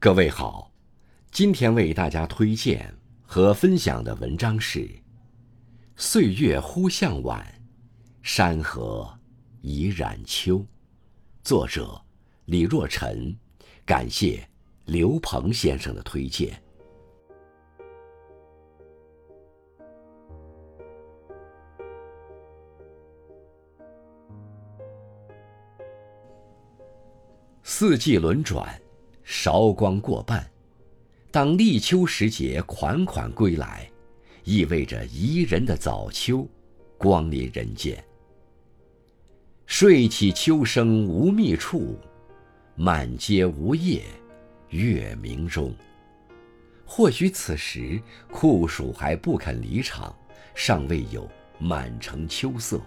各位好，今天为大家推荐和分享的文章是《岁月忽向晚，山河已染秋》，作者李若晨，感谢刘鹏先生的推荐。四季轮转。韶光过半，当立秋时节款款归来，意味着宜人的早秋光临人间。睡起秋声无觅处，满街无叶月明中。或许此时酷暑还不肯离场，尚未有满城秋色，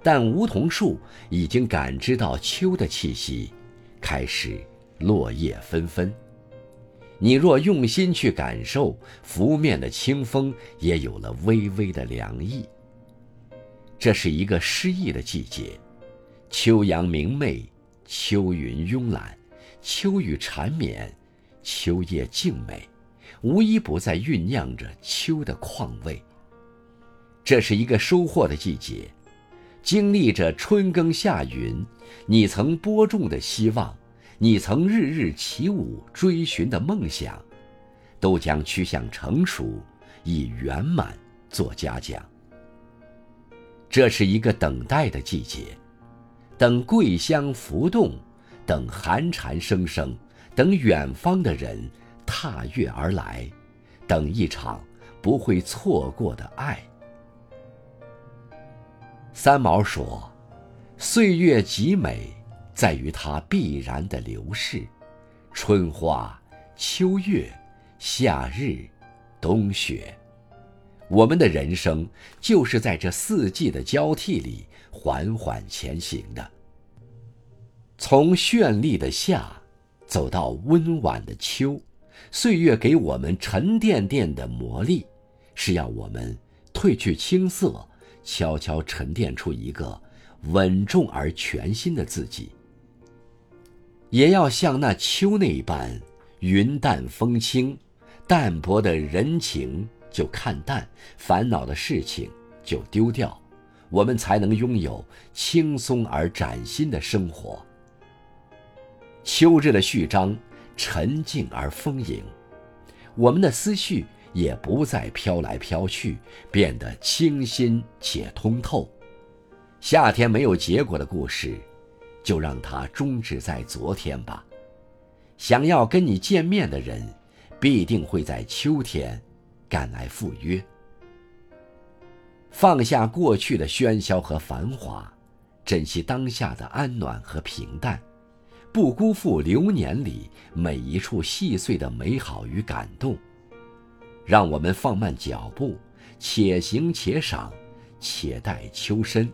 但梧桐树已经感知到秋的气息，开始。落叶纷纷，你若用心去感受，拂面的清风也有了微微的凉意。这是一个诗意的季节，秋阳明媚，秋云慵懒，秋雨缠绵，秋叶静美，无一不在酝酿着秋的况味。这是一个收获的季节，经历着春耕夏耘，你曾播种的希望。你曾日日起舞追寻的梦想，都将趋向成熟，以圆满做嘉奖。这是一个等待的季节，等桂香浮动，等寒蝉声声，等远方的人踏月而来，等一场不会错过的爱。三毛说：“岁月极美。”在于它必然的流逝，春花、秋月、夏日、冬雪，我们的人生就是在这四季的交替里缓缓前行的。从绚丽的夏，走到温婉的秋，岁月给我们沉甸甸的磨砺，是要我们褪去青涩，悄悄沉淀出一个稳重而全新的自己。也要像那秋那般，云淡风轻，淡泊的人情就看淡，烦恼的事情就丢掉，我们才能拥有轻松而崭新的生活。秋日的序章，沉静而丰盈，我们的思绪也不再飘来飘去，变得清新且通透。夏天没有结果的故事。就让它终止在昨天吧。想要跟你见面的人，必定会在秋天赶来赴约。放下过去的喧嚣和繁华，珍惜当下的安暖和平淡，不辜负流年里每一处细碎的美好与感动。让我们放慢脚步，且行且赏，且待秋深。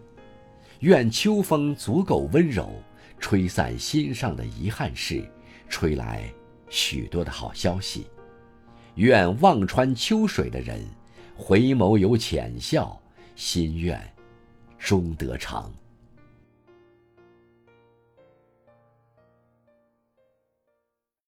愿秋风足够温柔，吹散心上的遗憾事，吹来许多的好消息。愿望穿秋水的人，回眸有浅笑，心愿终得偿。